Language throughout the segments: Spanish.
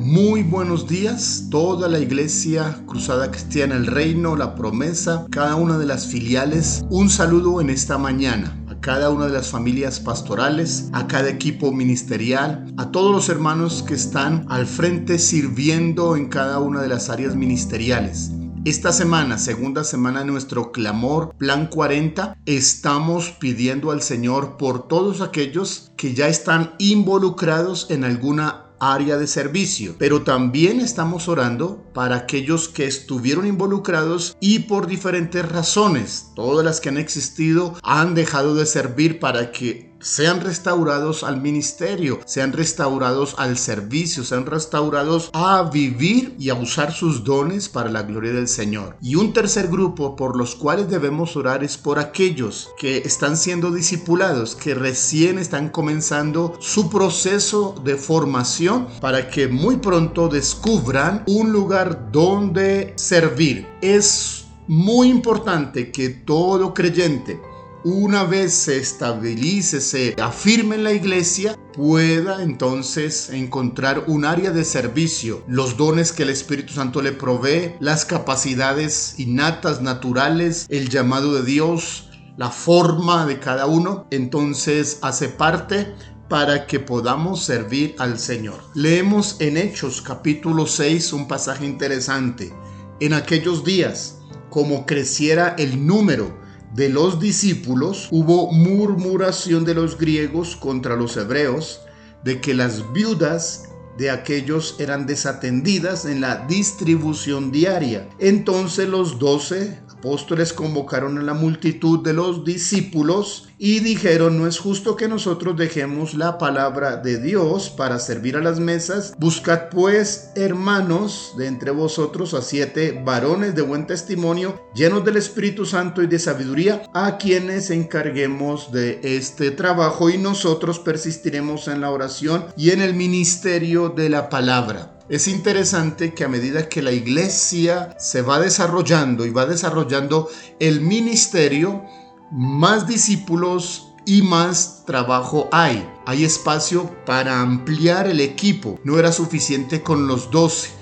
Muy buenos días, toda la iglesia Cruzada Cristiana, el Reino, la Promesa, cada una de las filiales. Un saludo en esta mañana a cada una de las familias pastorales, a cada equipo ministerial, a todos los hermanos que están al frente sirviendo en cada una de las áreas ministeriales. Esta semana, segunda semana de nuestro clamor, Plan 40, estamos pidiendo al Señor por todos aquellos que ya están involucrados en alguna área de servicio, pero también estamos orando para aquellos que estuvieron involucrados y por diferentes razones, todas las que han existido, han dejado de servir para que sean restaurados al ministerio, sean restaurados al servicio, sean restaurados a vivir y a usar sus dones para la gloria del Señor. Y un tercer grupo por los cuales debemos orar es por aquellos que están siendo discipulados, que recién están comenzando su proceso de formación para que muy pronto descubran un lugar donde servir. Es muy importante que todo creyente una vez se estabilice, se afirme en la iglesia, pueda entonces encontrar un área de servicio, los dones que el Espíritu Santo le provee, las capacidades innatas, naturales, el llamado de Dios, la forma de cada uno, entonces hace parte para que podamos servir al Señor. Leemos en Hechos capítulo 6 un pasaje interesante. En aquellos días, como creciera el número de los discípulos, hubo murmuración de los griegos contra los hebreos de que las viudas de aquellos eran desatendidas en la distribución diaria. Entonces los doce apóstoles convocaron a la multitud de los discípulos y dijeron, no es justo que nosotros dejemos la palabra de Dios para servir a las mesas. Buscad pues, hermanos, de entre vosotros a siete varones de buen testimonio, llenos del Espíritu Santo y de sabiduría, a quienes encarguemos de este trabajo y nosotros persistiremos en la oración y en el ministerio de la palabra. Es interesante que a medida que la iglesia se va desarrollando y va desarrollando el ministerio, más discípulos y más trabajo hay. Hay espacio para ampliar el equipo. No era suficiente con los doce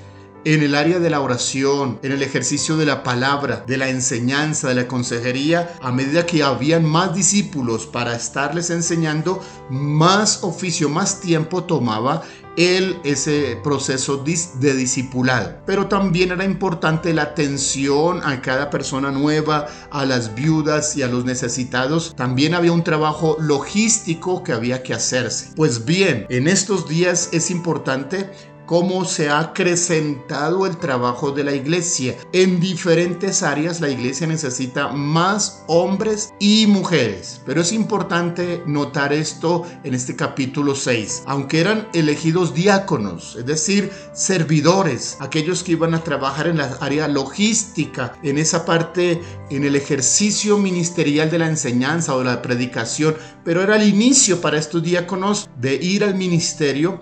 en el área de la oración, en el ejercicio de la palabra, de la enseñanza, de la consejería, a medida que habían más discípulos para estarles enseñando, más oficio, más tiempo tomaba el, ese proceso de discipulado. Pero también era importante la atención a cada persona nueva, a las viudas y a los necesitados. También había un trabajo logístico que había que hacerse. Pues bien, en estos días es importante cómo se ha acrecentado el trabajo de la iglesia. En diferentes áreas la iglesia necesita más hombres y mujeres. Pero es importante notar esto en este capítulo 6. Aunque eran elegidos diáconos, es decir, servidores, aquellos que iban a trabajar en la área logística, en esa parte, en el ejercicio ministerial de la enseñanza o de la predicación, pero era el inicio para estos diáconos de ir al ministerio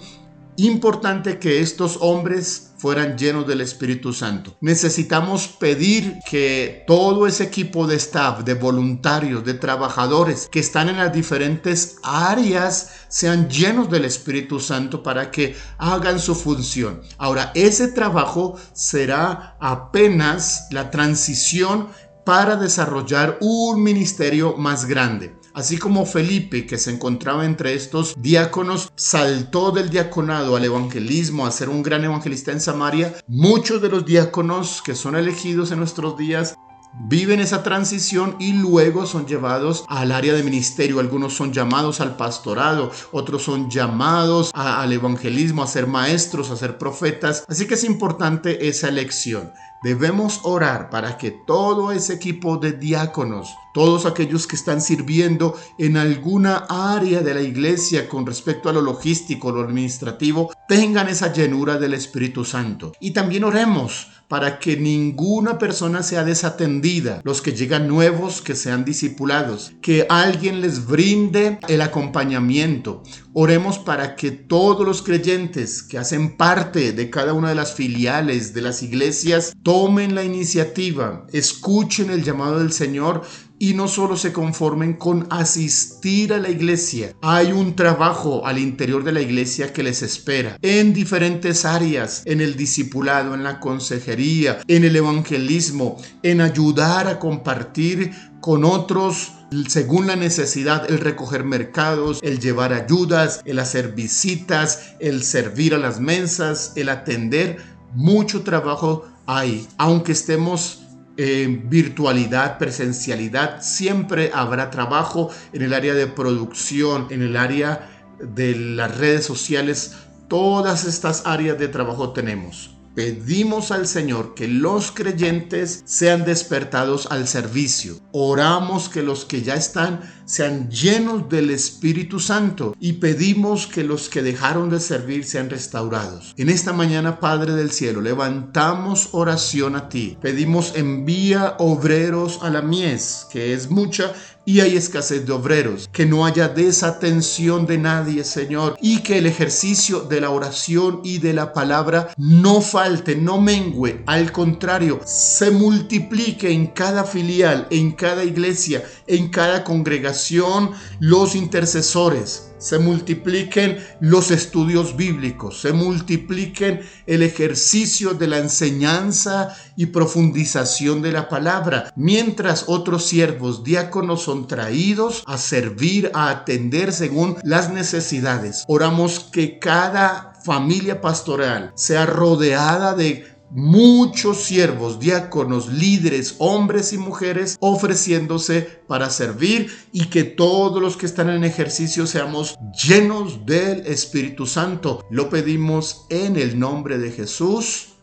importante que estos hombres fueran llenos del Espíritu Santo. Necesitamos pedir que todo ese equipo de staff, de voluntarios, de trabajadores que están en las diferentes áreas sean llenos del Espíritu Santo para que hagan su función. Ahora, ese trabajo será apenas la transición para desarrollar un ministerio más grande. Así como Felipe, que se encontraba entre estos diáconos, saltó del diaconado al evangelismo, a ser un gran evangelista en Samaria, muchos de los diáconos que son elegidos en nuestros días viven esa transición y luego son llevados al área de ministerio. Algunos son llamados al pastorado, otros son llamados al evangelismo, a ser maestros, a ser profetas. Así que es importante esa elección. Debemos orar para que todo ese equipo de diáconos, todos aquellos que están sirviendo en alguna área de la iglesia con respecto a lo logístico, lo administrativo, tengan esa llenura del Espíritu Santo. Y también oremos para que ninguna persona sea desatendida, los que llegan nuevos que sean discipulados, que alguien les brinde el acompañamiento. Oremos para que todos los creyentes que hacen parte de cada una de las filiales de las iglesias tomen la iniciativa, escuchen el llamado del Señor y no solo se conformen con asistir a la iglesia. Hay un trabajo al interior de la iglesia que les espera en diferentes áreas, en el discipulado, en la consejería, en el evangelismo, en ayudar a compartir con otros según la necesidad, el recoger mercados, el llevar ayudas, el hacer visitas, el servir a las mesas, el atender. Mucho trabajo hay, aunque estemos en virtualidad, presencialidad, siempre habrá trabajo en el área de producción, en el área de las redes sociales. Todas estas áreas de trabajo tenemos pedimos al Señor que los creyentes sean despertados al servicio. Oramos que los que ya están sean llenos del Espíritu Santo y pedimos que los que dejaron de servir sean restaurados. En esta mañana, Padre del Cielo, levantamos oración a ti. Pedimos envía obreros a la mies, que es mucha y hay escasez de obreros, que no haya desatención de nadie, Señor, y que el ejercicio de la oración y de la palabra no falte, no mengüe, al contrario, se multiplique en cada filial, en cada iglesia, en cada congregación, los intercesores se multipliquen los estudios bíblicos, se multipliquen el ejercicio de la enseñanza y profundización de la palabra, mientras otros siervos diáconos son traídos a servir, a atender según las necesidades. Oramos que cada familia pastoral sea rodeada de muchos siervos, diáconos, líderes, hombres y mujeres ofreciéndose para servir y que todos los que están en ejercicio seamos llenos del Espíritu Santo. Lo pedimos en el nombre de Jesús.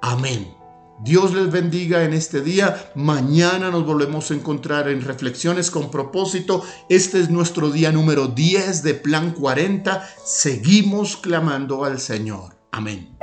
Amén. Dios les bendiga en este día. Mañana nos volvemos a encontrar en Reflexiones con propósito. Este es nuestro día número 10 de Plan 40. Seguimos clamando al Señor. Amén.